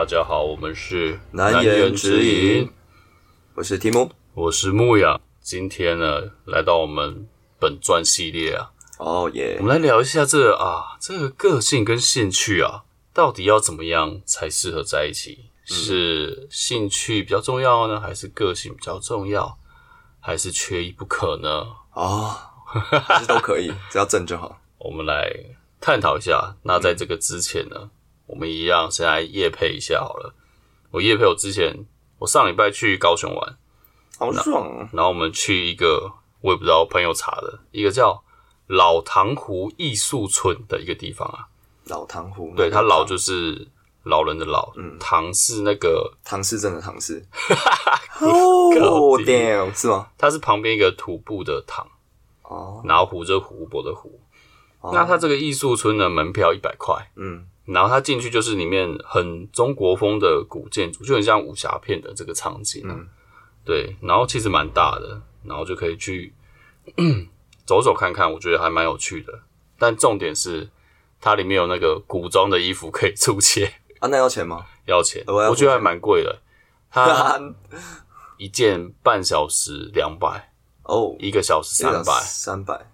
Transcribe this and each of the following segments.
大家好，我们是难言之隐，我是提姆，我是牧羊。今天呢，来到我们本传系列啊，哦耶我，们来聊一下这个啊，这个个性跟兴趣啊，到底要怎么样才适合在一起？是兴趣比较重要呢，还是个性比较重要，还是缺一不可呢？哦，还是都可以，只要正就好。我们来探讨一下。那在这个之前呢，我们一样先来夜配一下好了。我夜配我之前，我上礼拜去高雄玩，好爽啊，然后我们去一个我也不知道朋友查的一个叫老塘湖艺术村的一个地方啊。老塘湖，对，它老就就是老人的老，嗯塘是那个唐氏镇的唐氏。哦，damn，是吗？它是旁边一个土部的塘，哦，然后湖就是湖泊的湖。那它这个艺术村的门票一百块，嗯，然后它进去就是里面很中国风的古建筑，就很像武侠片的这个场景、啊。嗯对，然后其实蛮大的，然后就可以去 走走看看，我觉得还蛮有趣的。但重点是它里面有那个古装的衣服可以出切，啊，那要钱吗？要钱，我觉得还蛮贵的。它 一件半小时两百，哦，一个小时三百，三百，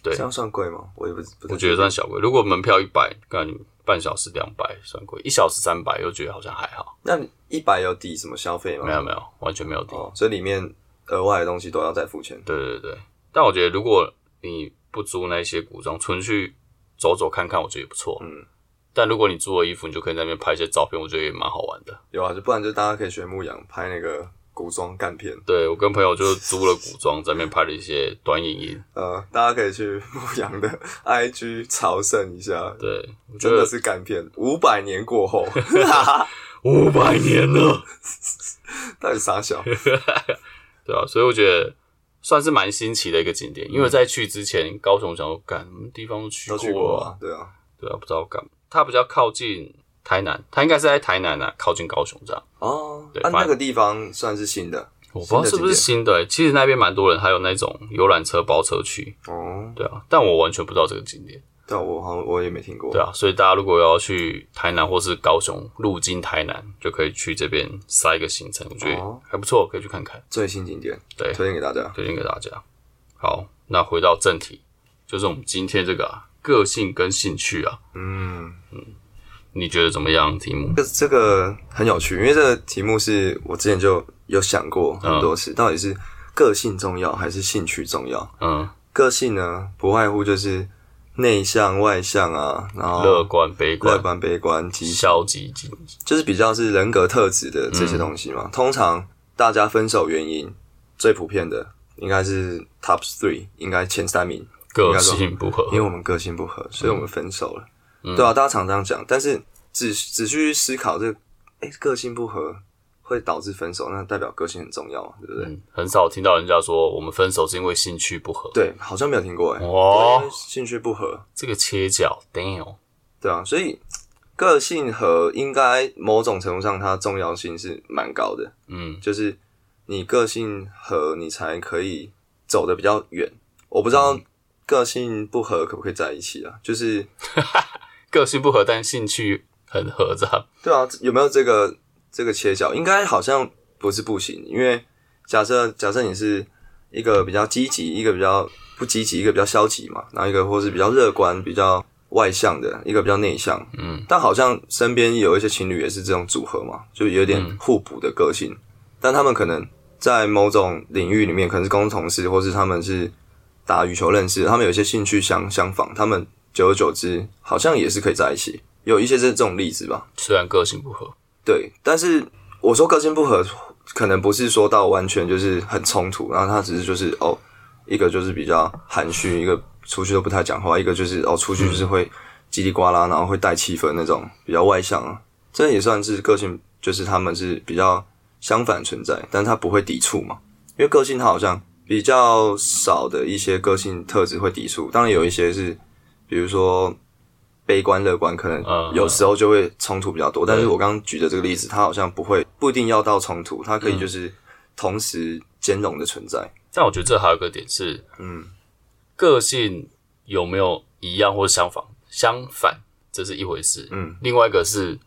对这样算贵吗？我也不，不我觉得算小贵。如果门票一百，干你半小时两百算贵，一小时三百又觉得好像还好。那你一百有抵什么消费吗？没有没有，完全没有抵。哦，所以里面额外的东西都要再付钱。对对对，但我觉得如果你不租那些古装，纯去走走看看，我觉得也不错。嗯，但如果你租了衣服，你就可以在那边拍一些照片，我觉得也蛮好玩的。有啊，就不然就大家可以学牧羊拍那个古装干片。对我跟朋友就租了古装，在那边拍了一些短影音。呃，大家可以去牧羊的 IG 朝圣一下，对，真的是干片。五百年过后，五百年了，到底傻小？对啊，所以我觉得算是蛮新奇的一个景点。因为在去之前，高雄想说干什么地方都去过啊过啊，对啊。对啊，不知道干嘛。它比较靠近台南，他应该是在台南啊，靠近高雄这样。哦，啊，对反那个地方算是新的我不知道是不是新的、欸，其实那边蛮多人，还有那种游览车包车去，哦。对啊，但我完全不知道这个景点，对啊，我好像我也没听过。对啊，所以大家如果要去台南或是高雄路经台南，就可以去这边塞一个行程，我觉得哦还不错，可以去看看，最新景点对，推荐给大家。推荐给大家。好，那回到正题，就是我们今天这个、啊、个性跟兴趣啊，嗯嗯，你觉得怎么样？题目？这这个很有趣，因为这个题目是我之前就有想过很多次，到底是个性重要还是兴趣重要？嗯，个性呢，不外乎就是内向、外向啊，然后乐观、悲观乐观、观、悲观、消极，就是比较是人格特质的这些东西嘛。通常大家分手原因最普遍的应该是 top three，应该前三名，个性不合因，为我们个性不合，所以我们分手了。对啊，大家常这样讲，但是只只去思考这个，哎、个性不合会导致分手，那代表个性很重要嘛，对不对？嗯，很少听到人家说我们分手是因为兴趣不合。对，好像没有听过哎、哦对因为兴趣不合，这个切角，damn，对啊，所以个性和应该某种程度上它重要性是蛮高的，嗯，就是你个性和，你才可以走得比较远。我不知道个性不合可不可以在一起啊？就是 个性不合，但兴趣很合，这样。对啊，有没有这个这个切角？应该好像不是不行，因为假设假设你是一个比较积极，一个比较不积极，一个比较消极嘛，然后一个或是比较乐观、比较外向的，一个比较内向。嗯，但好像身边有一些情侣也是这种组合嘛，就有点互补的个性，但他们可能在某种领域里面，可能是共同同事，或是他们是打羽球认识，他们有一些兴趣相相仿，他们久而久之好像也是可以在一起。有一些是这种例子吧，虽然个性不合，对，但是我说个性不合，可能不是说到完全就是很冲突，然后他只是就是哦，一个就是比较含蓄，一个出去都不太讲话，一个就是哦出去就是会叽里呱啦，然后会带气氛那种比较外向啊，这也算是个性，就是他们是比较相反存在，但他不会抵触嘛，因为个性他好像比较少的一些个性特质会抵触，当然有一些是，比如说。悲观乐观可能嗯有时候就会冲突比较多，但是我刚刚举的这个例子，它好像不会不一定要到冲突，它可以就是同时兼容的存在。但我觉得这还有个点是，嗯，个性有没有一样或者相反？相反，这是一回事。嗯，另外一个是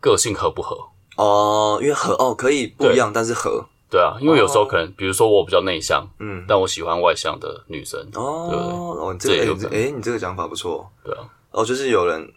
个性合不合。哦，因为合哦可以不一样，但是合对啊，因为有时候可能，比如说我比较内向，嗯。但我喜欢外向的女生，哦对哦，你这个哎你这这也有可能。哎你这个讲法不错。对啊，哦，就是有人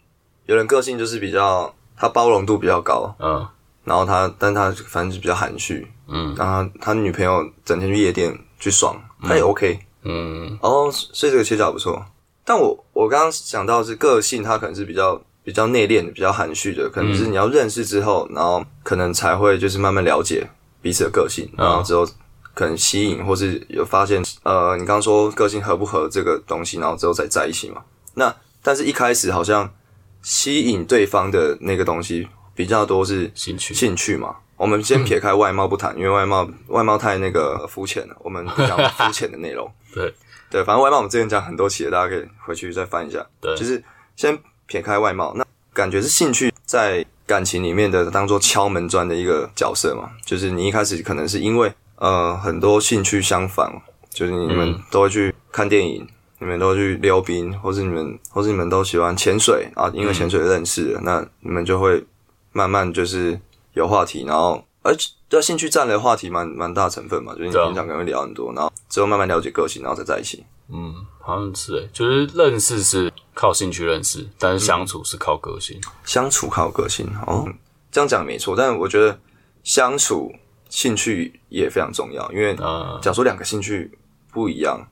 有人个性就是比较他包容度比较高，嗯。然后他但他反正就比较含蓄，嗯。然后他女朋友整天去夜店去爽，他也 OK。嗯。哦，所以这个切角不错。但我我刚刚想到是个性，他可能是比较比较内敛、比较含蓄的，可能是你要认识之后，然后可能才会就是慢慢了解彼此的个性，然后之后可能吸引或是有发现，呃，你刚刚说个性合不合这个东西，然后之后再在一起嘛。那但是一开始好像吸引对方的那个东西比较多是兴趣兴趣嘛。我们先撇开外貌不谈，因为外貌外貌太那个肤浅了，我们不讲肤浅的内容。对对，反正外貌我们之前讲很多期了，大家可以回去再翻一下。对就是先撇开外貌，那感觉是兴趣在感情里面的当做敲门砖的一个角色嘛。就是你一开始可能是因为呃很多兴趣相反，就是你们都会去看电影，你们都会去溜冰，或是你们或是你们都喜欢潜水啊，因为潜水认识了，那你们就会慢慢就是有话题，然后而且对兴趣占了话题蛮蛮大成分嘛，就是你平常可能会聊很多，然后之后慢慢了解个性，然后再在一起。嗯，好像是诶，就是认识是靠兴趣认识，但是相处是靠个性。相处靠个性哦，这样讲没错，但我觉得相处兴趣也非常重要，因为呃，假如说两个兴趣不一样，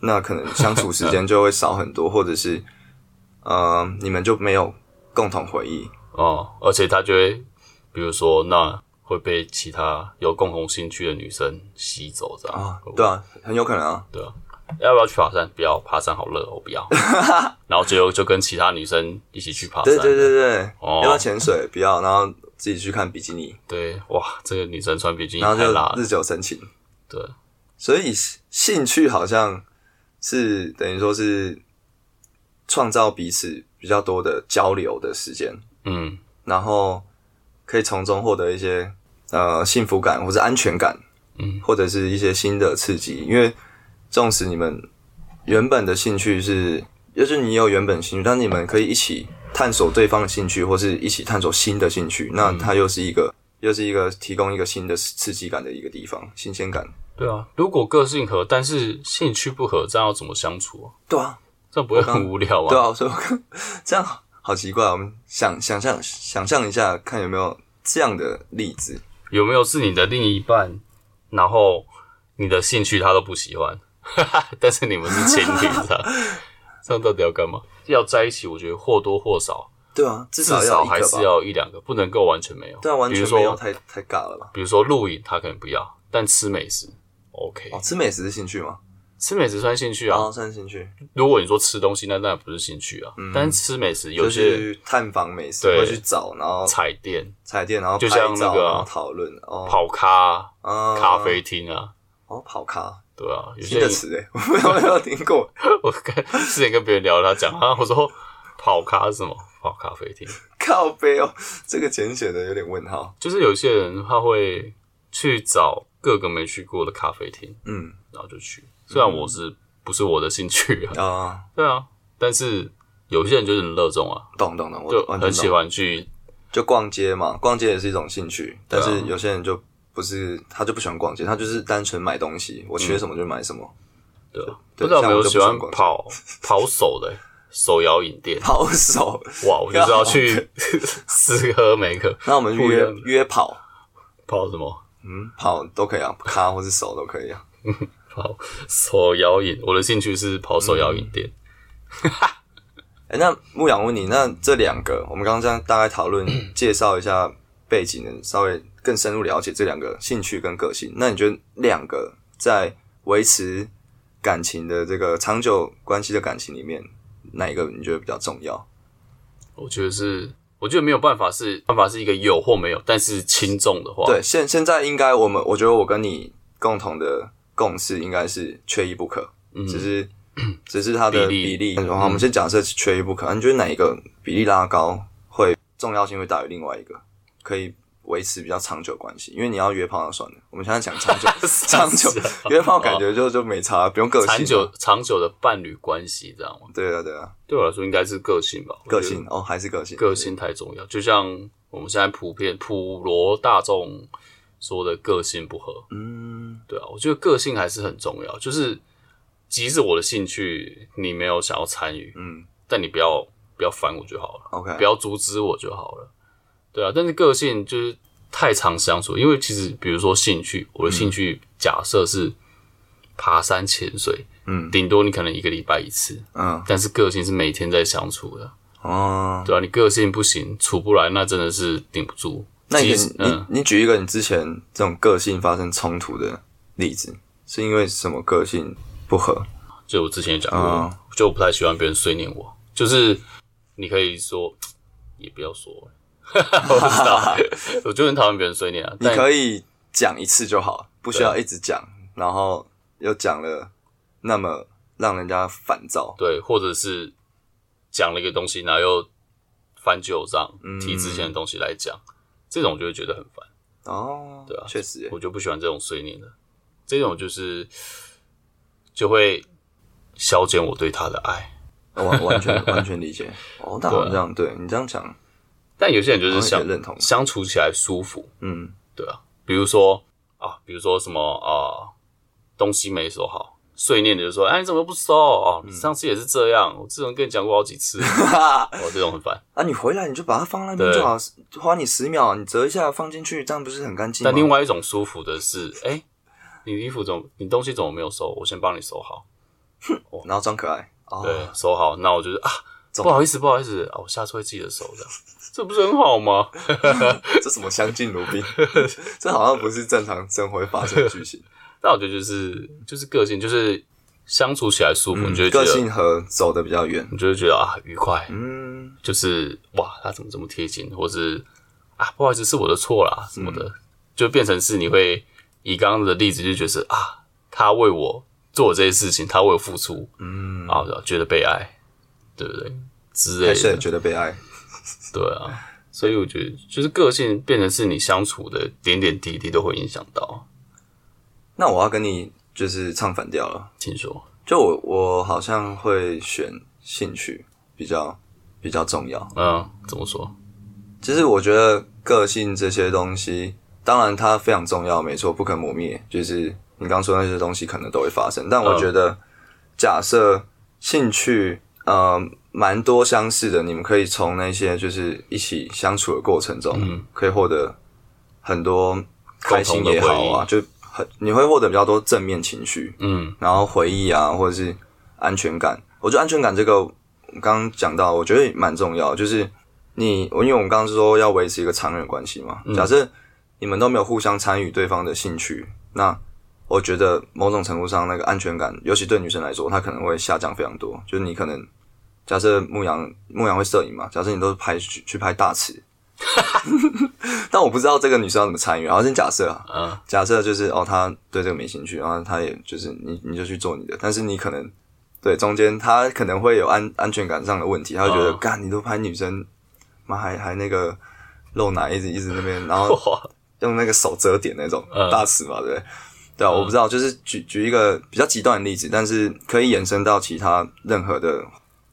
那可能相处时间 就会少很多，或者是呃，你们就没有共同回忆。哦，而且他就会，比如说，那会被其他有共同兴趣的女生吸走，这样啊对啊，很有可能啊。对啊，要不要去爬山？不要，爬山好热，我不要。然后最后就跟其他女生一起去爬山。对对对对，哦要不要潜水？不要，然后自己去看比基尼，对哇，这个女生穿比基尼然后就太辣了。日久生情。对，所以兴趣好像是等于说是创造彼此比较多的交流的时间，嗯然后可以从中获得一些呃幸福感或者安全感，嗯，或者是一些新的刺激。因为纵使你们原本的兴趣是，就是你有原本兴趣，但你们可以一起探索对方的兴趣，或是一起探索新的兴趣，那它又是一个。又是一个提供一个新的刺激感的一个地方，新鲜感。对啊，如果个性合，但是兴趣不合，这样要怎么相处啊？对啊，这样不会很无聊啊？对啊，所以 这样好好奇怪。我们想想象想象一下，看有没有这样的例子。有没有是你的另一半，然后你的兴趣他都不喜欢，但是你们是情侣，这样 这样到底要干嘛？要在一起，我觉得或多或少，对啊，至至少要少还是。要一两个，不能够完全没有。对啊，完全没有，说，太太尬了吧？比如说露营，他可能不要，但吃美食，OK，哦，吃美食是兴趣吗？吃美食算兴趣啊。哦，算是兴趣，如果你说吃东西，那当然不是兴趣啊。但是吃美食，有就些去探访美食，对会去找，然后彩店、踩店，然后就像那个讨论哦，跑咖、啊咖啡厅啊，哦，跑咖，对啊，有些词 诶，我没有没有听过。我跟之前跟别人聊，他讲啊，我说跑咖是什么？跑咖啡厅，靠背哦，这个简写的有点问号。就是有些人他会去找各个没去过的咖啡厅，嗯然后就去。虽然我是不是我的兴趣啊，啊，对啊，但是有些人就是很热衷啊，懂懂懂，我就很喜。欢去，就逛街嘛，逛街也是一种兴趣，但是有些人就不是，他就不喜欢逛街，他就是单纯买东西，我缺什么就买什么。对啊，对不知道有没有像我就不喜欢逛街跑 跑手的、手摇饮店，跑手，哇，我就知道去吃喝每个那我们约不一样约跑，跑什么嗯，跑都可以啊，咖或是手都可以啊。跑手摇饮，我的兴趣是跑手摇饮店。哎、那牧羊问你，那这两个，我们刚刚这样大概讨论 介绍一下背景的，稍微更深入了解这两个兴趣跟个性。那你觉得两个在维持感情的这个长久关系的感情里面，哪一个你觉得比较重要？我觉得是，我觉得没有办法是办法是一个有或没有，但是轻重的话，对，现现在应该我们，我觉得我跟你共同的共识应该是缺一不可，嗯只是只是它的比比例然后，我们先假设是缺一不可，你觉得哪一个比例拉高会重要性会大于另外一个？可以维持比较长久关系，因为你要约炮那算了。我们现在讲长久，长久约炮感觉就就没差，不用个性。长久长久的伴侣关系，这样吗？对啊，对啊，对我来说应该是个性吧，个性哦，还是个性，个性太重要。就像我们现在普遍普罗大众说的个性不合，嗯，对啊，我觉得个性还是很重要。就是即使我的兴趣你没有想要参与，嗯但你不要不要烦我就好了，，OK，不要阻止我就好了。对啊，但是个性就是太常相处，因为其实比如说兴趣，我的兴趣假设是爬山、潜水，嗯顶多你可能一个礼拜一次，嗯，但是个性是每天在相处的。哦，对啊，你个性不行，处不来，那真的是顶不住。那你你你举一个你之前这种个性发生冲突的例子，是因为什么个性不合？就我之前也讲过，嗯就我不太喜欢别人碎念我，就是你可以说，也不要说，我不知道，我就很讨厌别人碎念啊。你可以讲一次就好，不需要一直讲，然后又讲了那么让人家烦躁。对，或者是讲了一个东西，然后又翻旧账，嗯提之前的东西来讲，这种就会觉得很烦。哦，对啊确实耶，我就不喜欢这种碎念的，这种就是就会消减我对他的爱。完完全 完全理解。哦，那好像这样，对你这样讲，但有些人就是好相认同。相处起来舒服，嗯。对啊，比如说啊，比如说什么啊，东西没收好，碎念的就说，哎，你怎么不收？哦，嗯。你上次也是这样，我之前跟你讲过好几次，哦，这种很烦。啊，你回来你就把它放那边就好，花你十秒，你折一下放进去，这样不是很干净？但另外一种舒服的是，哎，你衣服怎么，你东西怎么没有收？我先帮你收好，哼然后装可爱，哦，对，收好，那我就是啊，总不好意思，不好意思啊，我下次会记得收的，这不是很好吗？这什么相敬如宾？这好像不是正常生活会发生的剧情。但我觉得就是就是个性，就是相处起来舒服，你就会觉得，嗯个性和走的比较远。你就会觉得啊愉快，嗯，就是哇，他怎么这么贴心，或是啊，不好意思，是我的错啦什么的，就变成是你会以刚刚的例子就觉得啊，他为我做这些事情，他为我付出，嗯，啊，觉得被爱，对不对？之类还是很的，觉得被爱。对啊，所以我觉得就是个性变成是你相处的点点滴滴都会影响到。那我要跟你就是唱反调了。听说，就我我好像会选兴趣比较比较重要。嗯，怎么说？其实我觉得个性这些东西，当然它非常重要，没错，不可磨灭。就是你刚说的那些东西可能都会发生，但我觉得假设兴趣呃蛮多相似的，你们可以从那些就是一起相处的过程中，可以获得很多开心也好啊，就很你会获得比较多正面情绪，嗯然后回忆啊，或者是安全感。我觉得安全感这个，我刚刚讲到，我觉得蛮重要。就是你，我因为我们刚刚是说要维持一个长远关系嘛。假设你们都没有互相参与对方的兴趣，那我觉得某种程度上那个安全感，尤其对女生来说，她可能会下降非常多。就是你可能假设牧羊牧羊会摄影嘛，假设你都是拍去去拍大池。但我不知道这个女生要怎么参与，然后先假设啊，嗯。假设就是哦，她对这个没兴趣，然后她也就是你你就去做你的，但是你可能对中间他可能会有安安全感上的问题，他会觉得嗯。干、你都拍女生，妈还还那个露奶一直一直那边，然后哇，用那个手遮点那种嗯。大尺嘛，对不对？对啊，我不知道，就是举举一个比较极端的例子，但是可以延伸到其他任何的，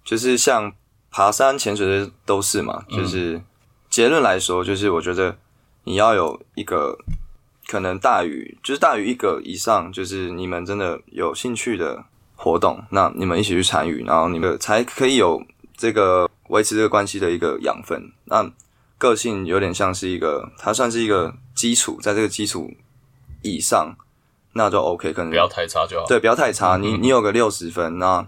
就是像爬山、潜水的都是嘛，就是结论来说，就是我觉得你要有一个可能大于就是大于一个以上，就是你们真的有兴趣的活动，那你们一起去参与，然后你们才可以有这个维持这个关系的一个养分。那个性有点像是一个，它算是一个基础，在这个基础以上，那就 OK，可能不要太差就好。对，不要太差。你你有个六十分，那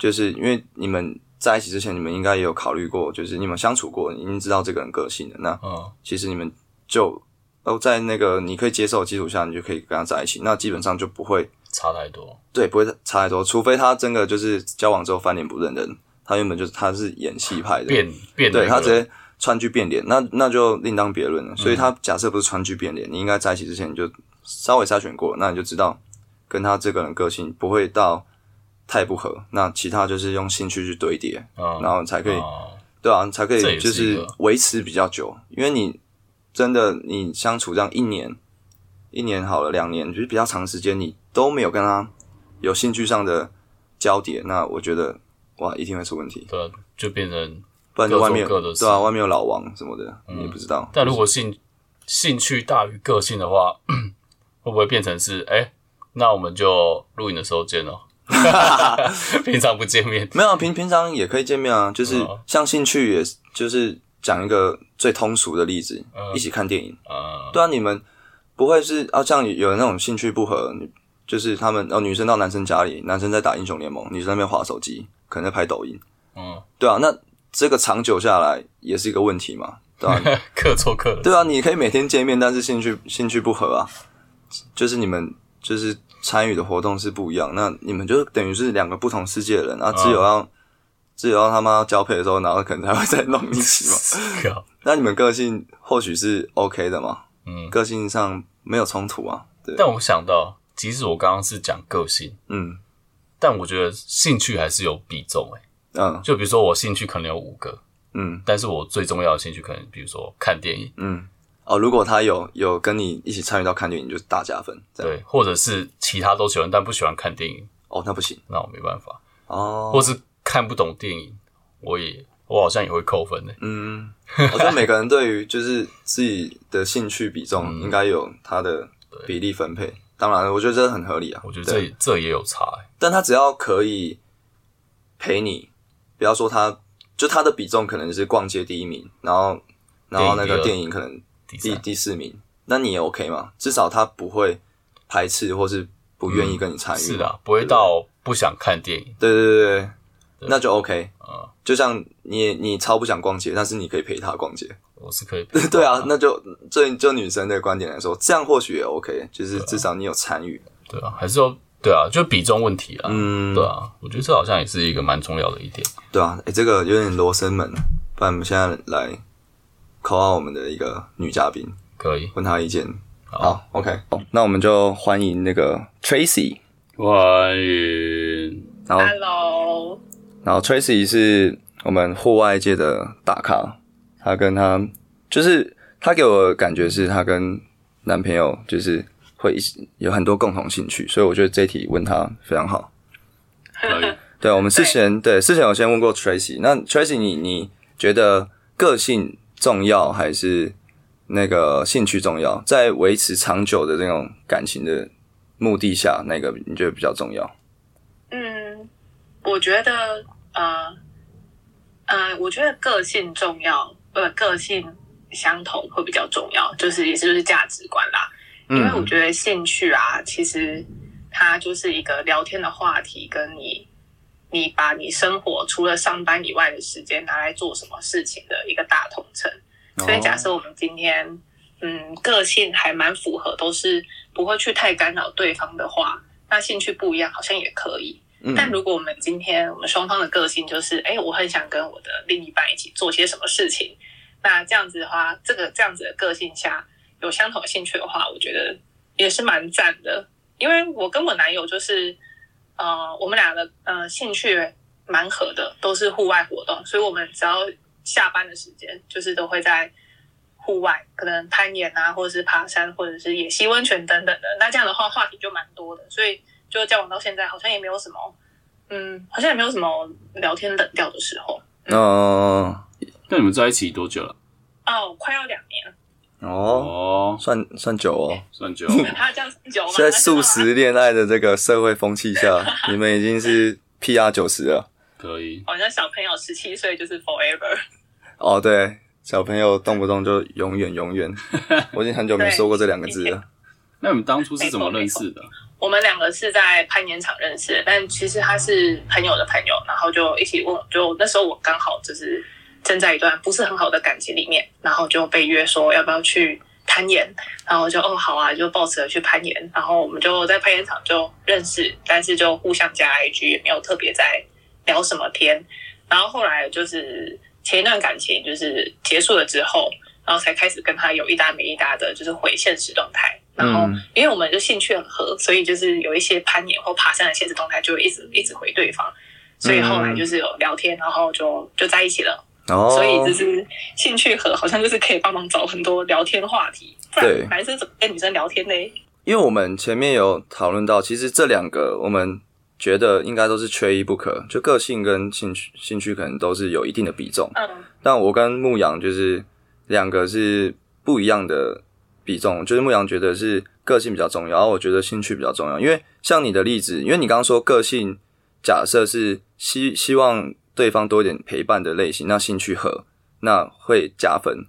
就是因为你们在一起之前，你们应该也有考虑过，就是你们相处过，你已经知道这个人个性的。那嗯其实你们就都在那个你可以接受的基础下，你就可以跟他在一起。那基本上就不会差太多。对，不会差太多，除非他真的就是交往之后翻脸不认人，他原本就是他是演戏派的，变变对他直接川剧变脸，那那就另当别论了。所以他假设不是川剧变脸，你应该在一起之前你就稍微筛选过，那你就知道跟他这个人个性不会到太不合。那其他就是用兴趣去堆叠，嗯，然后才可以哦对啊，才可以就是维持比较久。因为你真的你相处这样一年，一年好了，两年就是比较长时间，你都没有跟他有兴趣上的交叠，那我觉得哇，一定会出问题。对啊，就变成。不然就外面对啊，外面有老王什么的，你也不知道。但如果兴兴趣大于个性的话，会不会变成是哎、那我们就录影的时候见哦，平常不见面。没有啊平平常也可以见面啊，就是嗯像兴趣，也就是讲一个最通俗的例子，嗯一起看电影。呃，对啊，你们不会是啊，像有那种兴趣不合，就是他们哦，女生到男生家里，男生在打英雄联盟，女生在那边划手机，可能在拍抖音。嗯，对啊，那这个长久下来也是一个问题嘛，对吧、各做各的。对啊，你可以每天见面，但是兴趣兴趣不合啊，就是你们就是参与的活动是不一样，那你们就等于是两个不同世界的人啊，只有要、只有要他妈交配的时候，然后可能才会再弄一起嘛。靠 那你们个性或许是 OK 的嘛，嗯，个性上没有冲突啊，对，但我想到，即使我刚刚是讲个性，嗯。但我觉得兴趣还是有比重诶、嗯。就比如说我兴趣可能有五个，嗯。但是我最重要的兴趣可能比如说看电影，嗯，哦，如果他有有跟你一起参与到看电影，就是大加分，这样对，或者是其他都喜欢，但不喜欢看电影，哦，那不行那我没办法。哦，或是看不懂电影，我也我好像也会扣分的。嗯，我觉得每个人对于就是自己的兴趣比重嗯应该有他的比例分配。当然，我觉得这很合理啊。我觉得对这这也有差、欸，但他只要可以陪你，不要说他就他的比重可能是逛街第一名，然后然后那个电电影可能第第第四名，那你也 OK 吗？至少他不会排斥或是不愿意跟你参与、是的，不会到不想看电影。对对对对，那就 OK。嗯就像你你超不想逛街，但是你可以陪他逛街。我是可以 对啊，那就就就女生的观点来说，这样或许也 OK，就是至少你有参与。对啊，还是要对啊，就比重问题啊。嗯，对啊，我觉得这好像也是一个蛮重要的一点。对啊，哎、这个有点罗生门，不然我们现在来考考我们的一个女嘉宾，可以，问她意见。好，OK，那我们就欢迎那个 Tracy，欢迎。然后 Hello，然后 Tracy 是我们户外界的大咖，她跟她就是她给我的感觉是她跟男朋友就是会一起有很多共同兴趣，所以我觉得这一题问她非常好。可以，对，我们之前对之前有先问过 Tracy，那 Tracy 你你觉得个性重要还是那个兴趣重要？在维持长久的这种感情的目的下，那个你觉得比较重要？嗯，我觉得呃呃，我觉得个性重要，呃，个性相同会比较重要，就是也是就是价值观啦。因为我觉得兴趣啊，其实它就是一个聊天的话题，跟你你把你生活除了上班以外的时间拿来做什么事情的一个大统称。所以假设我们今天嗯个性还蛮符合，都是不会去太干扰对方的话，那兴趣不一样好像也可以。嗯但如果我们今天我们双方的个性就是，哎，我很想跟我的另一半一起做些什么事情，那这样子的话，这个这样子的个性下有相同的兴趣的话，我觉得也是蛮赞的。因为我跟我男友就是，呃，我们俩的呃兴趣蛮合的，都是户外活动，所以我们只要下班的时间，就是都会在户外，可能攀岩啊，或者是爬山，或者是野溪温泉等等的。那这样的话，话题就蛮多的，所以就交往到现在，好像也没有什么，嗯，好像也没有什么聊天冷掉的时候。哦那你们在一起多久了？哦，快要两年，哦，哦，算算久哦。算久。他这样很久吗？在素食恋爱的这个社会风气下，你们已经是 PR 九十了。可以，好像小朋友十七岁就是 forever。哦，对，小朋友动不动就永远永远，我已经很久没说过这两个字了。那你们当初是怎么认识的？我们两个是在攀岩场认识的，但其实他是朋友的朋友，然后就一起问我，就那时候我刚好就是正在一段不是很好的感情里面，然后就被约说要不要去攀岩，然后就哦好啊，就抱持了去攀岩，然后我们就在攀岩场就认识，但是就互相加 IG，也没有特别在聊什么天，然后后来就是前一段感情就是结束了之后，然后才开始跟他有一搭没一搭的，就是回现实动态。然后嗯，因为我们就兴趣很合，所以就是有一些攀岩或爬山的现实动态，就一直一直回对方。所以后来就是有聊天，然后就就在一起了。哦，所以就是兴趣和好像就是可以帮忙找很多聊天话题。不对然男生怎么跟女生聊天呢？因为我们前面有讨论到，其实这两个我们觉得应该都是缺一不可，就个性跟兴趣，兴趣可能都是有一定的比重。嗯但我跟牧羊就是两个是不一样的比重，就是牧羊觉得是个性比较重要，然后我觉得兴趣比较重要。因为像你的例子，因为你刚刚说个性假设是希希望对方多一点陪伴的类型，那兴趣合，那会加分。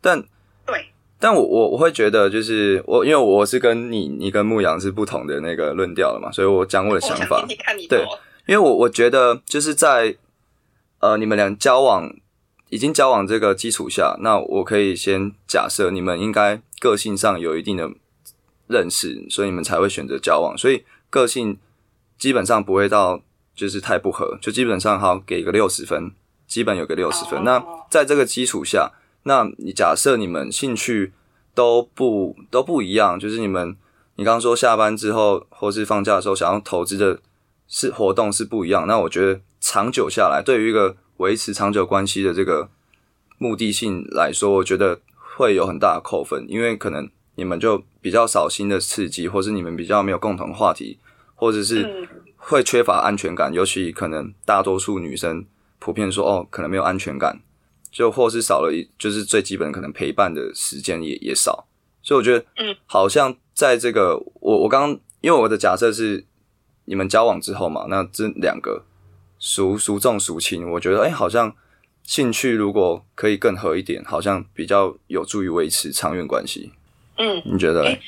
但对，但我我我会觉得，就是我因为我是跟你你跟牧羊是不同的那个论调了嘛，所以我讲我的想法对。因为我我觉得就是在呃你们俩交往已经交往这个基础下，那我可以先假设你们应该个性上有一定的认识，所以你们才会选择交往，所以个性基本上不会到就是太不合，就基本上好给个六十分，基本有个六十分。哦那在这个基础下，那你假设你们兴趣都不都不一样，就是你们你刚刚说下班之后或是放假的时候想要投资的是活动是不一样。那我觉得长久下来，对于一个维持长久关系的这个目的性来说，我觉得会有很大的扣分，因为可能你们就比较少新的刺激，或是你们比较没有共同话题，或者是嗯会缺乏安全感。尤其可能大多数女生普遍说哦，可能没有安全感，就或是少了一就是最基本可能陪伴的时间也也少。所以我觉得，嗯，好像在这个我我刚刚因为我的假设是你们交往之后嘛，那这两个孰孰重孰轻？我觉得，哎、好像兴趣如果可以更合一点，好像比较有助于维持长远关系。嗯，你觉得嘞？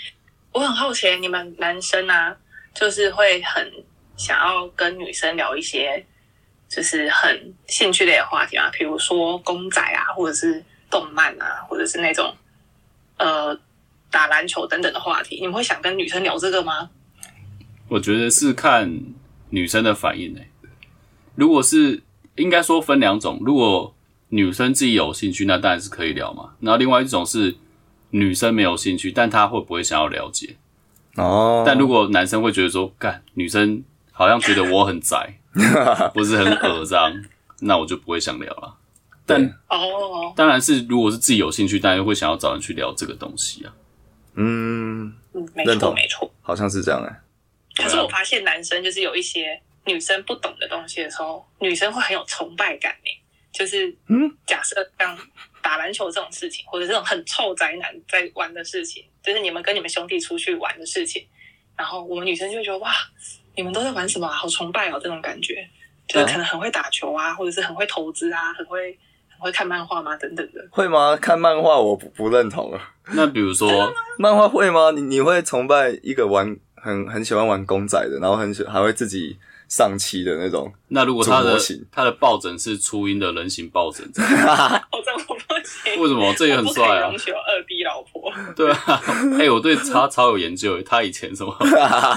我很好奇，你们男生啊，就是会很想要跟女生聊一些就是很兴趣类的话题啊，比如说公仔啊，或者是动漫啊，或者是那种呃打篮球等等的话题，你们会想跟女生聊这个吗？我觉得是看女生的反应诶、如果是应该说分两种，如果女生自己有兴趣，那当然是可以聊嘛。然后另外一种是女生没有兴趣，但她会不会想要了解？哦，但如果男生会觉得说，干女生好像觉得我很宅，不是很恶脏，那我就不会想聊了。但哦，当然是，如果是自己有兴趣，当然会想要找人去聊这个东西啊。嗯，嗯，没认同错没错。好像是这样哎、可是我发现男生就是有一些女生不懂的东西的时候，女生会很有崇拜感呢。就是，嗯，假设像打篮球这种事情，或者这种很臭宅男在玩的事情，就是你们跟你们兄弟出去玩的事情，然后我们女生就会觉得哇，你们都在玩什么啊？好崇拜哦，这种感觉，就是可能很会打球啊，或者是很会投资啊，很会很会看漫画吗？等等的。会吗？看漫画我不不认同啊。那比如说，漫画会吗？你你会崇拜一个玩很很喜欢玩公仔的，然后很喜还会自己上漆的那种？那如果他的他的抱枕是初音的人形抱枕，哦，这我不行，为什么这也很帅啊我不可以容？许有二 D 老婆。对啊，哎、我对他超有研究，他以前什么，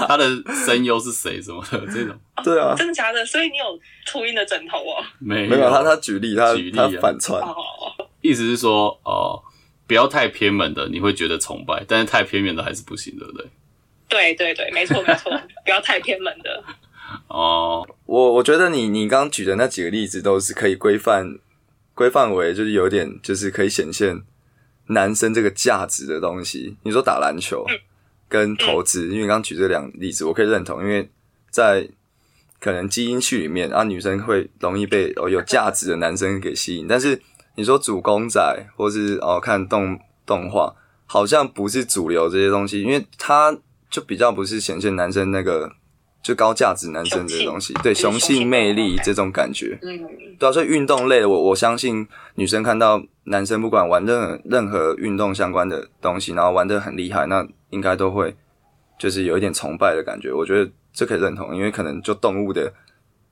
他的声优是谁什么的这种，对啊，真的假的？所以你有初音的枕头哦？没没有他他举例，他举例啊他反串，哦，意思是说，哦、不要太偏门的，你会觉得崇拜，但是太偏门的还是不行，对不对？对对对，没错没错，不要太偏门的。哦，我我觉得你你刚刚举的那几个例子都是可以规范规范为就是有点就是可以显现男生这个价值的东西。你说打篮球跟投资，因为你刚刚举这两个例子，我可以认同，因为在可能基因序里面啊，女生会容易被哦有价值的男生给吸引，但是你说主公仔或是哦看动动画，好像不是主流这些东西，因为它就比较不是显现男生那个就高价值男生这些东西，对雄性性魅力这种感觉。嗯，对啊，所以运动类的，我我相信女生看到男生不管玩任何任何运动相关的东西，然后玩的很厉害，那应该都会就是有一点崇拜的感觉。我觉得这可以认同，因为可能就动物的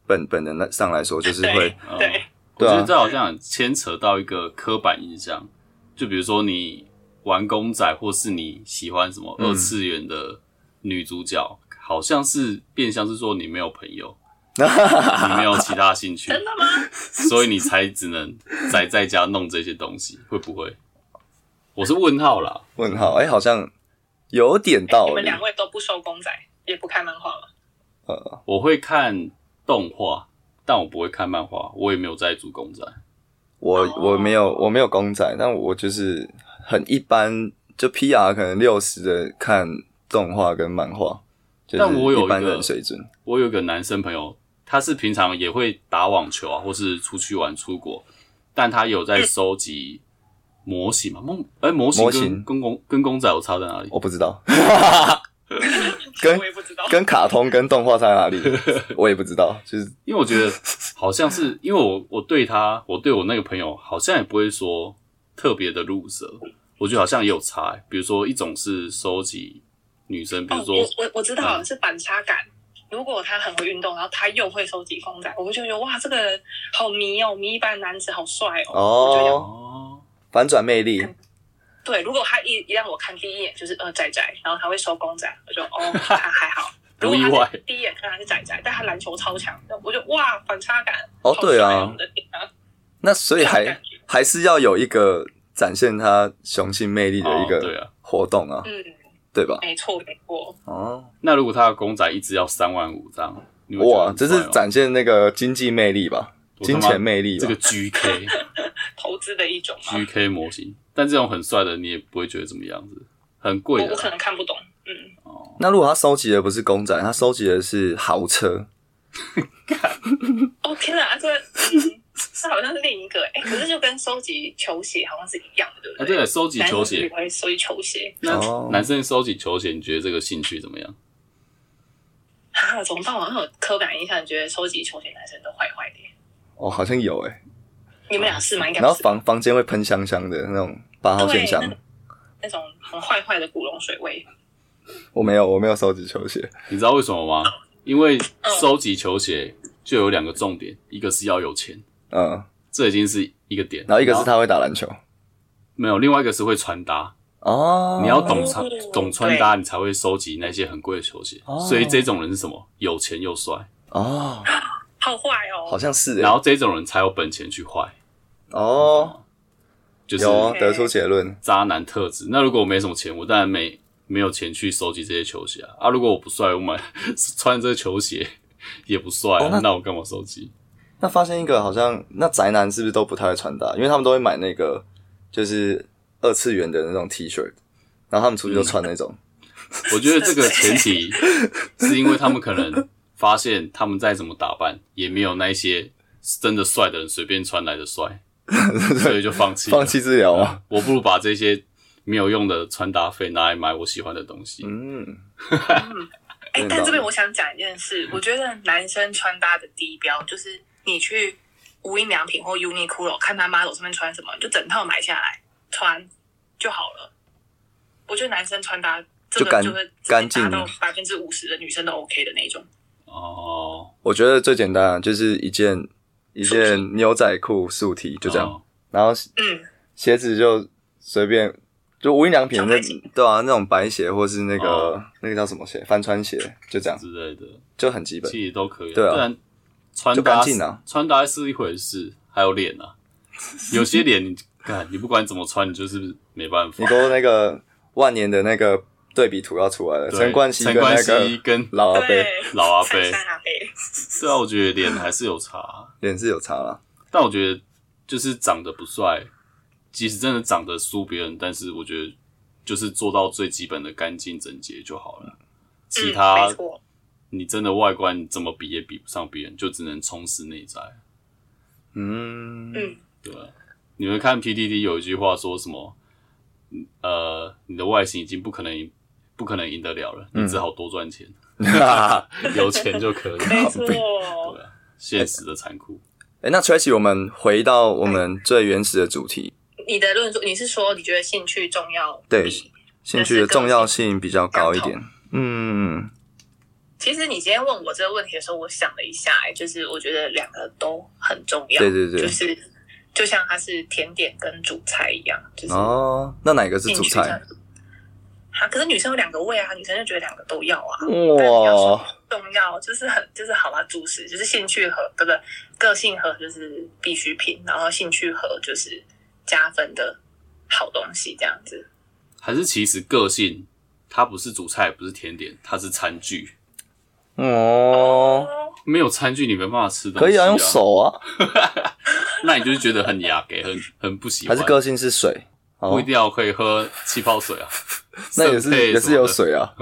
本本能上来说，就是会对我觉得这好像很牵扯到一个刻板印象，就比如说你玩公仔，或是你喜欢什么嗯二次元的女主角，好像是变相是说你没有朋友，你没有其他兴趣，真的吗？所以你才只能宅在家弄这些东西，会不会？我是问号啦，问号，哎、好像有点道理。你们两位都不收公仔，也不看漫画吗？我会看动画，但我不会看漫画，我也没有在组公仔。我哦我没有我没有公仔，但我就是很一般，就 PR 可能六十的看动画跟漫画，就是但我有一个一般人水准。我有个男生朋友，他是平常也会打网球啊，或是出去玩出国，但他有在收集模型嘛？模哎、模型跟公跟公仔有差在哪里？我不知道，跟。跟卡通跟动画差在哪里，我也不知道。就是因为我觉得好像是因为我我对他，我对我那个朋友好像也不会说特别的入色，我觉得好像也有差、欸。比如说一种是收集女生，比如哦，说、我我我知道嗯是反差感。如果他很会运动，然后他又会收集公仔，我就觉得哇，这个人好迷哦，迷一般男子好帅哦。哦，哦，反转魅力，对，如果他一一让我看第一眼就是呃仔仔，然后他会收公仔，我就哦还 还好。如果他是第一眼看他是仔仔，但他篮球超强，我就哇反差感。哦对啊我的天啊，那所以还还是要有一个展现他雄性魅力的一个哦对啊活动啊，嗯，对吧？没错没错。哦，那如果他的公仔一只要三万五这样，哇，这是展现那个经济魅力吧，金钱魅力吧。这个。GK 投资的一种嘛，GK 模型，但这种很帅的你也不会觉得怎么样子，很贵的。我我可能看不懂。嗯，哦。那如果他收集的不是公仔，他收集的是豪车，哦天哪，这嗯，这好像是另一个哎、可是就跟收集球鞋好像是一样啊，对？收集球鞋男生也。会收集球鞋那哦男生收集球鞋，你觉得这个兴趣怎么样？啊？怎么办？我好像有刻板印象，觉得收集球鞋男生都坏坏的。哦，好像有诶。你们俩是吗？应该然后房房间会喷香香的那种八号线香对，那种很坏坏的古龙水味。我没有，我没有收集球鞋。你知道为什么吗？因为嗯收集球鞋就有两个重点，一个是要有钱，嗯，这已经是一个点，然后一个是他会打篮球。没有，另外一个是会穿搭，哦，你要懂穿哦懂穿搭，你才会收集那些很贵的球鞋。哦所以这种人是什么？有钱又帅，哦，好坏哦，好像是。然后这种人才有本钱去坏，哦，就是得出结论。渣男特质。那如果我没什么钱，我当然没没有钱去收集这些球鞋啊。啊，如果我不帅，我买 穿这个球鞋 也不帅、啊哦那那我干嘛收集？那发现一个好像，那宅男是不是都不太会穿搭？因为他们都会买那个就是二次元的那种 T 恤，然后他们出去就穿那种。我觉得这个前提是因为他们可能发现他们再怎么打扮，也没有那些真的帅的人随便穿来的帅，所以就放弃。放弃治疗啊。我不如把这些没有用的穿搭费拿来买我喜欢的东西。嗯，哎、但这边我想讲一件事，我觉得男生穿搭的低标就是你去无印良品或 Uniqlo 看他 model 上面穿什么，就整套买下来穿就好了。我觉得男生穿搭这就干个就是干净到百分之五十的女生都 OK 的那种。哦，我觉得最简单就是一件一件牛仔裤素 T 就这样，哦然后嗯，鞋子就随便，就无印良品那对啊，那种白鞋或是那个、哦那个叫什么鞋，帆船鞋，就这样，之类的，就很基本。其实都可以。对啊不然穿搭干净啊穿搭是一回事，还有脸啊。有些脸你 看，你不管怎么穿，你就是没办法你。说那个万年的那个对比图要出来了，对陈冠希陈冠跟那希个跟老阿伯，老阿伯珊珊阿伯，对啊，我觉得脸还是有差，脸是有差啦。但我觉得就是长得不帅，即使真的长得输别人，但是我觉得就是做到最基本的干净整洁就好了。其嗯他没错，你真的外观怎么比也比不上别人，就只能充实内在。嗯，嗯，对啊，你们看 PDD 有一句话说什么？嗯呃，你的外形已经不可能赢，不可能赢得了了，嗯你只好多赚钱，有钱就可以。没错，对啊，现实的残酷。哎、那 Tracy，我们回到我们最原始的主题，你的论述，你是说你觉得兴趣重要？对比兴趣的重要性比较高一点。嗯，其实你今天问我这个问题的时候，我想了一下、哎，就是我觉得两个都很重要。对对对就是就像它是甜点跟主菜一样，就是哦，那哪个是主菜？啊，可是女生有两个胃啊，女生就觉得两个都要啊。哇，重要就是很就是好吧，主食就是兴趣和不不个性和就是必需品，然后兴趣和就是加分的好东西这样子。还是其实个性它不是主菜，不是甜点，它是餐具。哦，没有餐具你没办法吃东西、可以啊，用。手啊，那你就是觉得很雅给，很很不喜欢，还是个性是水？哦。不一，定要可以喝气泡水啊，那也是也是有水啊。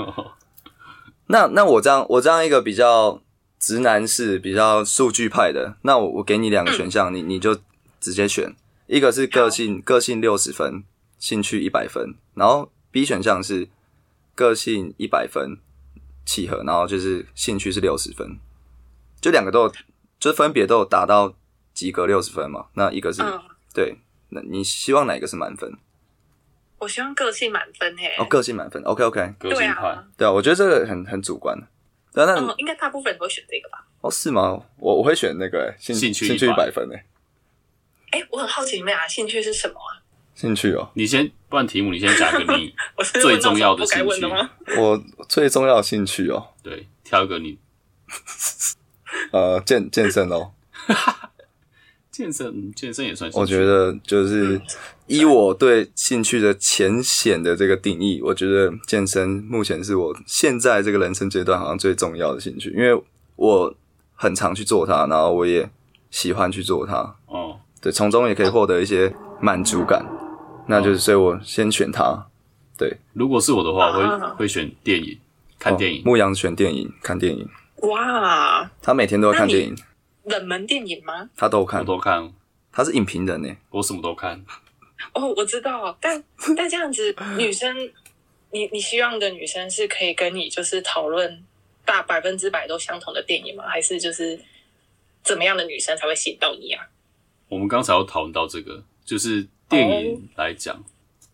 那那我这样我这样一个比较直男式、比较数据派的，那我我给你两个选项，你你就直接选，一个是个性个性六十分，兴趣一百分，然后 B 选项是个性一百分契合，然后就是兴趣是六十分，就两个都有，就分别都有达到及格六十分嘛。那一个是、嗯，对，那你希望哪个是满分？我希望个性满分诶。哦，个性满分，OK OK，个性派对啊，对啊，我觉得这个很很主观的。对啊，那、嗯，应该大部分人都会选这个吧？哦是吗？我我会选那个、欸、兴兴趣兴趣一百分诶、欸哎，我很好奇你们俩兴趣是什么啊？兴趣哦，你先，不然题目你先讲一个你 最重要的兴趣。吗？我最重要的兴趣哦，对，挑一个你。呃，健健身哦，健身，嗯健身也算。我觉得就是依我对兴趣的浅显的这个定义，我觉得健身目前是我现在这个人生阶段好像最重要的兴趣，因为我很常去做它，然后我也喜欢去做它，哦，对，从中也可以获得一些满足感，那就是所以我先选它。如果是我的话，会会选电影，看电影哦。牧羊选电影，看电影，哇，他每天都要看电影，冷门电影吗？他都看，都看，他是影评人呢。我什么都看。哦，我知道，但 但这样子，女生，你你希望的女生是可以跟你就是讨论大百分之百都相同的电影吗？还是就是怎么样的女生才会吸引到你啊？我们刚才有讨论到这个，就是电影来讲，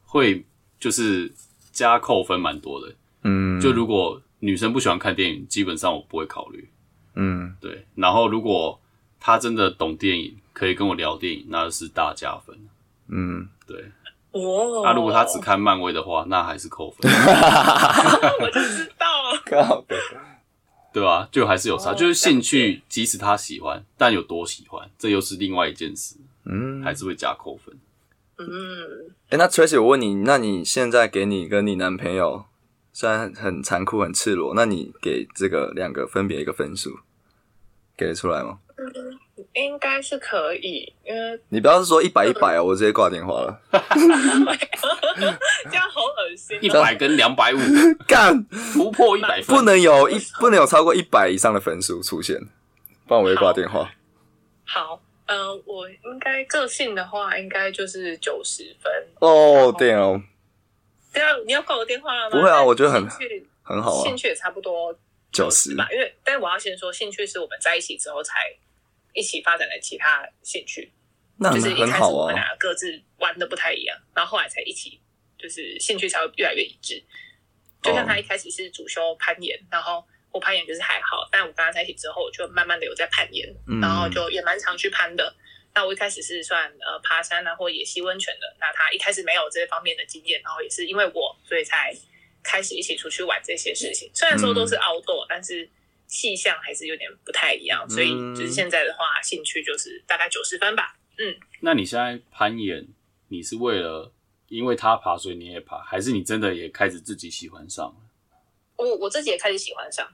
会就是加扣分蛮多的。嗯，就如果女生不喜欢看电影，基本上我不会考虑。嗯。对，然后如果她真的懂电影，可以跟我聊电影，那是大加分。嗯，对，哦，那、如果她只看漫威的话，那还是扣分，我就知道，靠北，对吧、就还是有差，哦就是兴趣，即使她喜欢，但有多喜欢，这又是另外一件事，嗯，还是会加扣分。嗯，哎、那 Tracy，我问你，那你现在给你跟你男朋友，虽然很残酷、很赤裸，那你给这个两个分别一个分数，给得出来吗？应该是可以，因为你不要是说一百一百哦，我直接挂电话了。这样好恶心、一哦。百跟两百五 干，突破一百分，不能有一不能有超过一百以上的分数出现，不然我会挂电话。好，嗯、我应该个性的话，应该就是九十分。哦，对哦，对啊，你要挂我电话了吗？不会啊我觉得很很好啊兴，趣也差不多九十吧。因为，但我要先说，兴趣是我们在一起之后才一起发展的其他兴趣，那很就是一开始我们。俩各自玩的不太一样，然后后来才一起，就是兴趣才会越来越一致。就像哦他一开始是主修攀岩，然后我攀岩就是还好，但我跟他在一起之后，我就慢慢的有在攀岩，嗯然后就也蛮常去攀的。那我一开始是算呃爬山啊或野溪温泉的，那他一开始没有这方面的经验，然后也是因为我，所以才开始一起出去玩这些事情。虽然说都是 outdoor，、但是气象还是有点不太一样，所以就是现在的话，兴趣就是大概九十分吧。嗯那你现在攀岩，你是为了因为他爬，所以你也爬，还是你真的也开始自己喜欢上了？我我自己也开始喜欢上，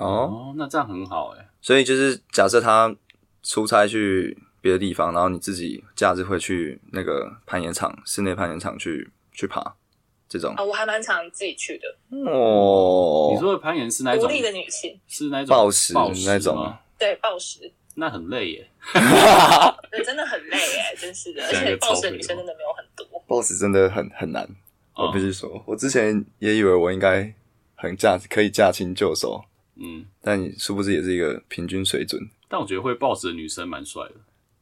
哦，哦，那这样很好哎、所以就是假设他出差去别的地方，然后你自己假日会去那个攀岩场、室内攀岩场去去爬这种。啊、。我还蛮常自己去的。哦，你说的攀岩是哪种？独立的女性，是那种？暴食暴食那种。吗？对暴食，那很累耶。对真的很累耶，真是的，而且暴食的女生真的没有很多。boss 真的很很难，我哦必须说，我之前也以为我应该很驾可以驾轻就熟，嗯，但你殊不知也是一个平均水准。但我觉得会暴食的女生蛮帅的，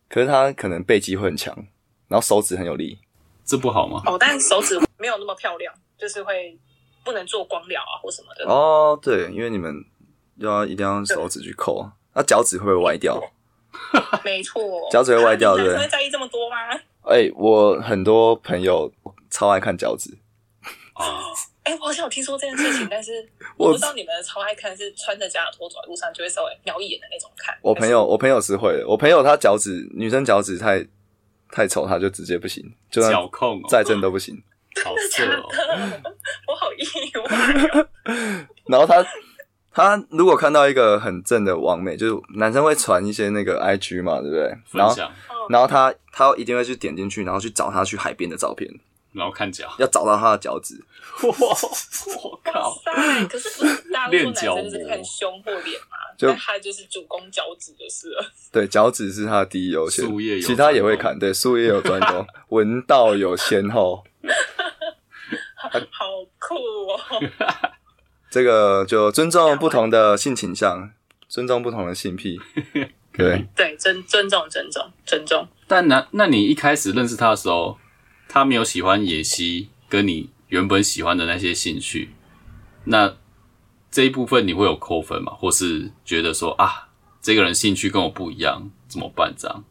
可是他可能背肌会很强，然后手指很有力。这不好吗？哦，但手指没有那么漂亮，就是会不能做光疗啊或什么的。哦，对，因为你们要一定要用手指去扣啊，那脚趾会不会歪掉？没错，脚趾会歪掉对不对会在意这么多吗？哎、我很多朋友超爱看脚趾，啊，哎、我好像有听说这件事情，但是我我不知道你们超爱看是穿着假脚拖走在路上就会稍微瞄一眼的那种看。我朋友我朋友是会的，我朋友他脚趾女生脚趾太太丑，他就直接不行，就算脚控哦，再正都不行。好 真的假色？我好意外哦！然后他他如果看到一个很正的网美，就是男生会传一些那个 IG 嘛，对不对？然后分享，然后他他一定会去点进去，然后去找他去海边的照片，然后看脚。要找到他的脚趾。哇，我靠！可是不是大陆男练脚生就是看胸或脸嘛，就他就是主攻脚趾就是了。对，脚趾是他的第一优先其他也会专看。对，术业有专攻，文道有先后。好酷哦！这个就尊重不同的性倾向，尊重不同的性癖。对，对，尊尊重尊重尊重。但那那你一开始认识他的时候，他没有喜欢野溪，跟你原本喜欢的那些兴趣，那这一部分你会有扣分吗？或是觉得说啊，这个人兴趣跟我不一样，怎么办？这样？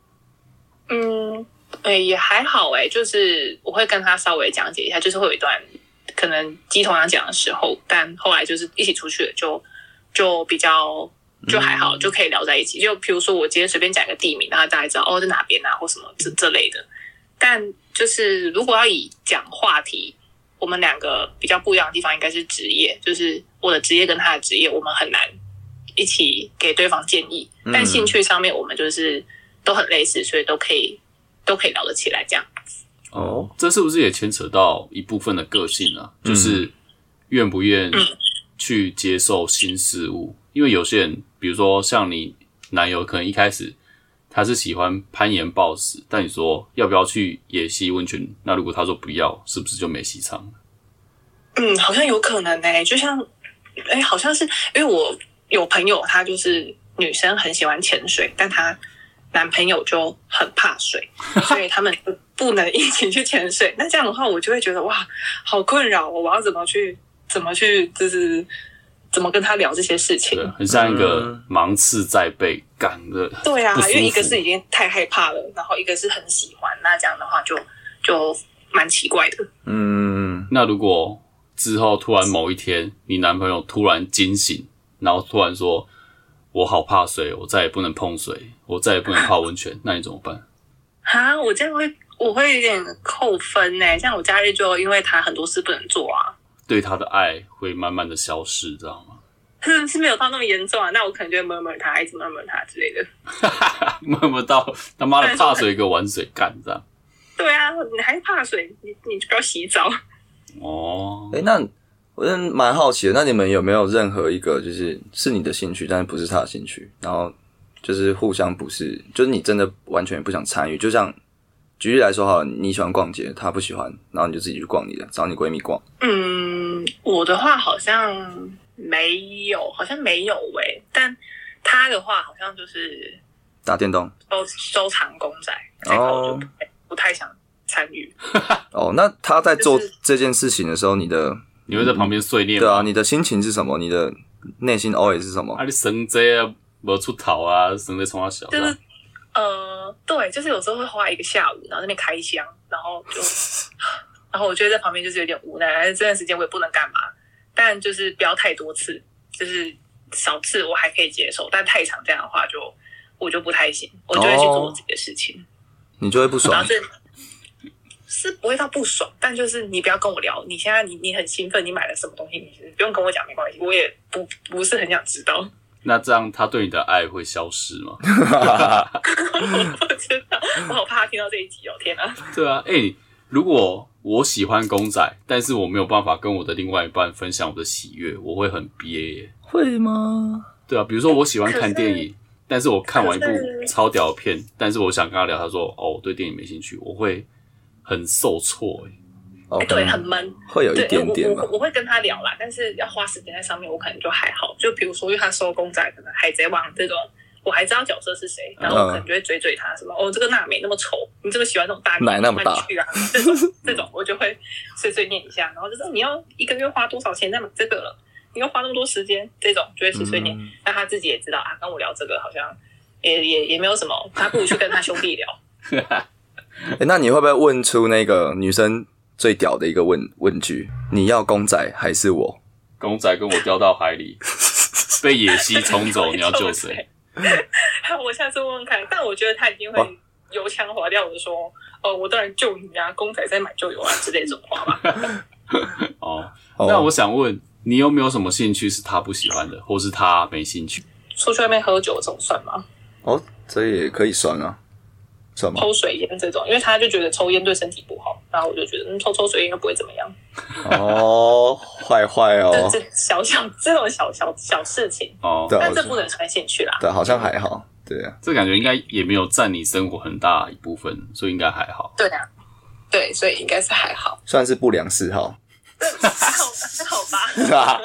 嗯，诶、也还好诶、就是我会跟他稍微讲解一下，就是会有一段可能鸡同样讲的时候，但后来就是一起出去了就就比较就还好，就可以聊在一起。就比如说我今天随便讲一个地名，然后大家知道哦在哪边啊，或什么这这类的。但就是如果要以讲话题，我们两个比较不一样的地方应该是职业，就是我的职业跟他的职业，我们很难一起给对方建议。但兴趣上面，我们就是都很类似，所以都可以都可以聊得起来。这样，哦，这是不是也牵扯到一部分的个性啊？就是愿不愿去接受新事物？因为有些人，比如说像你男友，可能一开始他是喜欢攀岩暴食，但你说要不要去野溪温泉？那如果他说不要，是不是就没戏唱了？嗯，好像有可能呢、就像，哎，好像是因为我有朋友，她就是女生很喜欢潜水，但她男朋友就很怕水，所以他们不能一起去潜水。那这样的话，我就会觉得哇，好困扰哦！我要怎么去怎么去，就是怎么跟他聊这些事情，？很像一个芒刺在背，感的。对啊因为一个是已经太害怕了，然后一个是很喜欢，那这样的话就就蛮奇怪的。嗯，那如果之后突然某一天，你男朋友突然惊醒，然后突然说：“我好怕水，我再也不能碰水，我再也不能泡温泉。”那你怎么办？哈，我这样会我会有点扣分呢。像我假日就因为他很多事不能做啊，对他的爱会慢慢的消失，知道吗？是 是没有到那么严重啊。那我可能就会摸摸他，一直摸摸他之类的。摸不到他妈的怕水给我玩水干这样。对啊，你还怕水，你你就不要洗澡。哦，哎、那我真的蛮好奇的，那你们有没有任何一个就是是你的兴趣，但是不是他的兴趣，然后就是互相不是，就是你真的完全不想参与，就像举例来说好了，你喜欢逛街，他不喜欢，然后你就自己去逛你的，找你闺蜜逛。嗯，我的话好像没有，好像没有喂、但他的话好像就是打电动收收藏公仔，这个我就不太想参与。哦，那他在做就是这件事情的时候，你的你会在旁边碎念吗？对啊，你的心情是什么？你的内心 OS 是什么啊，？你生这啊，没出头啊，生这冲他小，就是呃，对，就是有时候会花一个下午，然后在那边开箱，然后就，然后我觉得在旁边就是有点无奈，但是这段时间我也不能干嘛，但就是不要太多次，就是少次我还可以接受，但太长这样的话就我就不太行，我就会去做我自己的事情，你就会不爽然后。这。是不会到不爽，但就是你不要跟我聊。你现在你你很兴奋，你买了什么东西，你不用跟我讲没关系，我也不不是很想知道。那这样他对你的爱会消失吗？我知道，我好怕他听到这一集哦！天啊！对啊，哎、如果我喜欢公仔，但是我没有办法跟我的另外一半分享我的喜悦，我会很憋耶。会吗？对啊，比如说我喜欢看电影，但是我看完一部超屌的片，但是我想跟他聊，他说哦，我对电影没兴趣，我会很受挫哎。对，很闷。会有一，点点我我。我会跟他聊啦，但是要花时间在上面，我可能就还好。就比如说，因为他收公仔，可能海贼王这种，我还知道角色是谁，然后我可能就会追追他，什么哦，这个娜美那么丑，你这么喜欢那种大奶那么大去啊，这种这种我就会碎碎念一下，然后就说你要一个月花多少钱在买这个了，你要花那么多时间，这种就会碎碎念。嗯那他自己也知道啊，跟我聊这个好像也也也没有什么，他不如去跟他兄弟聊。哎、那你会不会问出那个女生最屌的一个问问句？你要公仔还是我？公仔跟我掉到海里，被野溪冲走，你要救谁？？我下次问问看，但我觉得他一定会油腔滑调的说：“哦，我当然救你啊，公仔在买就有啊”之类这种话吧。哦，哦那我想问，你有没有什么兴趣是他不喜欢的，或是他没兴趣？出去外面喝酒这种算吗？哦，这也可以算啊，抽水烟这种，因为他就觉得抽烟对身体不好，然后我就觉得嗯，抽抽水烟又不会怎么样。哦，坏坏哦这，小小这种小小小事情，哦，但这不能算兴趣啦。对，好像还好，对啊，这感觉应该也没有占你生活很大一部分，所以应该还好。对啊，对，所以应该是还好，算是不良嗜好，还 好还好吧。是吧？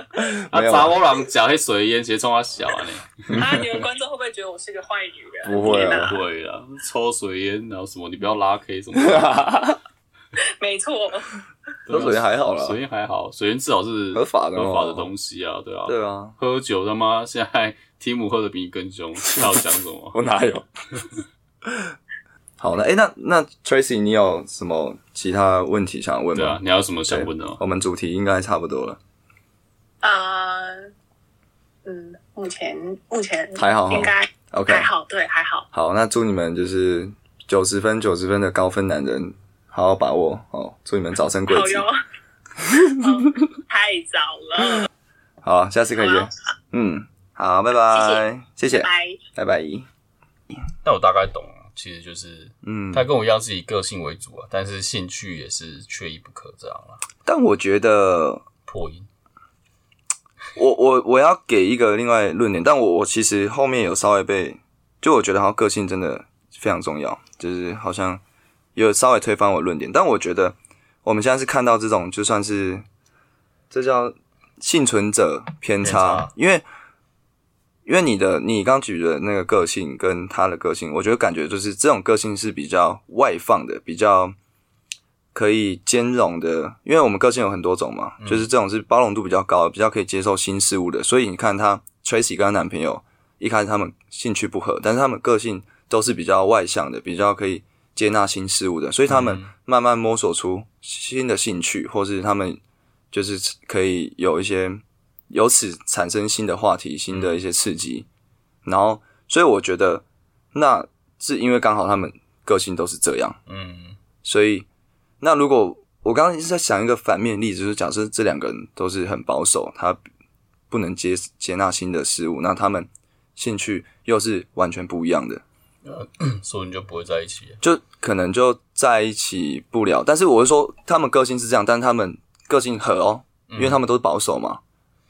啊，查我人夹黑水烟，直接冲他小啊你，啊，你们观众会不会觉得我是个坏女人？不会啊不会啦，抽水烟然后什么，你不要拉 K 什么的。没错，抽水烟还好啦水烟还好，水烟至少是合法的哦合法的东西啊，对啊。对啊，喝酒他妈现在 提姆喝的比你更凶，他要讲什么？我哪有？好，那哎、那那 Tracy，你有什么其他问题想要问吗？，对啊你还有什么想问的吗？我们主题应该差不多了。啊，嗯，目前目前还好哈应该 OK，还好，对，还好。好，那祝你们就是九十分、九十分的高分男人，好好把握哦。祝你们早生贵子好哟。太早了，好，下次可以约。嗯，好，拜拜，谢谢，拜。拜拜。但我大概懂，其实就是嗯，他跟我一样是以个性为主啊，但是兴趣也是缺一不可，这样啊。但我觉得破音。我我我要给一个另外论点，但我我其实后面有稍微被，就我觉得好像个性真的非常重要，就是好像有稍微推翻我论点，但我觉得我们现在是看到这种就算是这叫幸存者偏差，偏差。因为因为你的你刚举的那个个性跟他的个性，我觉得感觉就是这种个性是比较外放的，比较可以兼容的，因为我们个性有很多种嘛，就是这种是包容度比较高，比较可以接受新事物的。所以你看她 Tracy 跟她男朋友一开始他们兴趣不合，但是他们个性都是比较外向的，比较可以接纳新事物的，所以他们慢慢摸索出新的兴趣，或是他们就是可以有一些由此产生新的话题、新的一些刺激。然后，所以我觉得那是因为刚好他们个性都是这样。嗯，所以，那如果我刚刚一直在想一个反面例子，就是假设这两个人都是很保守，他不能接接纳新的事物，那他们兴趣又是完全不一样的，所以你就不会在一起。就可能就在一起不了。但是我是说，他们个性是这样，但是他们个性合哦，因为他们都是保守嘛，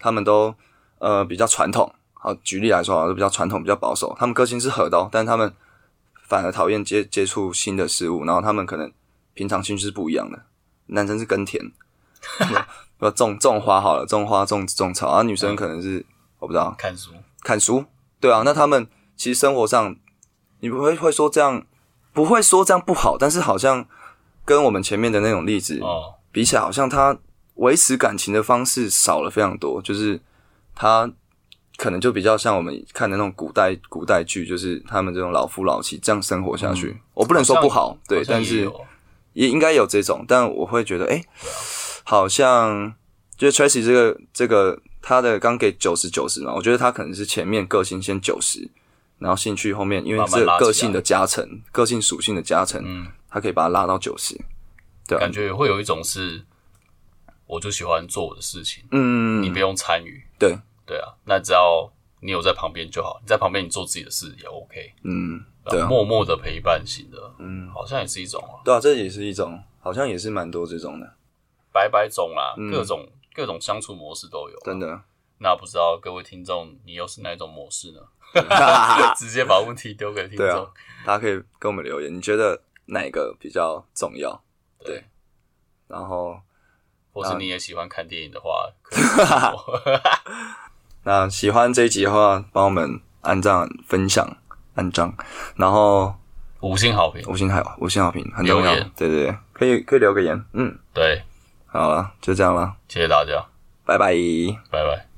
他们都呃比较传统。好，举例来说啊，都比较传统，比较保守。他们个性是合的哦，但他们反而讨厌接接触新的事物，然后他们可能平常兴趣是不一样的。男生是耕田，不，种种花好了，种花种种草，而女生可能是我不知道看书，看书，对啊，那他们其实生活上，你不会会说这样，不会说这样不好，但是好像跟我们前面的那种例子哦，比起来，好像他维持感情的方式少了非常多，就是他可能就比较像我们看的那种古代古代剧，就是他们这种老夫老妻这样生活下去。我不能说不好，对，但是也应该有这种，但我会觉得，哎、好像就是 Tracy 这个这个他的刚给九十九十嘛，我觉得他可能是前面个性先九十，然后兴趣后面因为这个性的加成，个性属性的加成，嗯，他可以把它拉到九十，对啊。感，觉会有一种是，我就喜欢做我的事情，嗯，你不用参与，对，对啊，那只要你有在旁边就好，你在旁边你做自己的事也 OK，嗯，对啊，默默的陪伴型的，嗯，好像也是一种啊，对啊，这也是一种，好像也是蛮多这种的，百百种啦，嗯各种各种相处模式都有，真。的，那不知道各位听众，你又是哪一种模式呢？直接把问题丢给听众。大家可以跟我们留言，你觉得哪个比较重要？对，然后或是你也喜欢看电影的话，那喜欢这一集的话，帮我们按赞、分享、按赞，然后五星好评。五星好五星好评很重要。对对对，可以可以留个言。嗯，对，好了，就这样了，谢谢大家，拜拜。拜拜。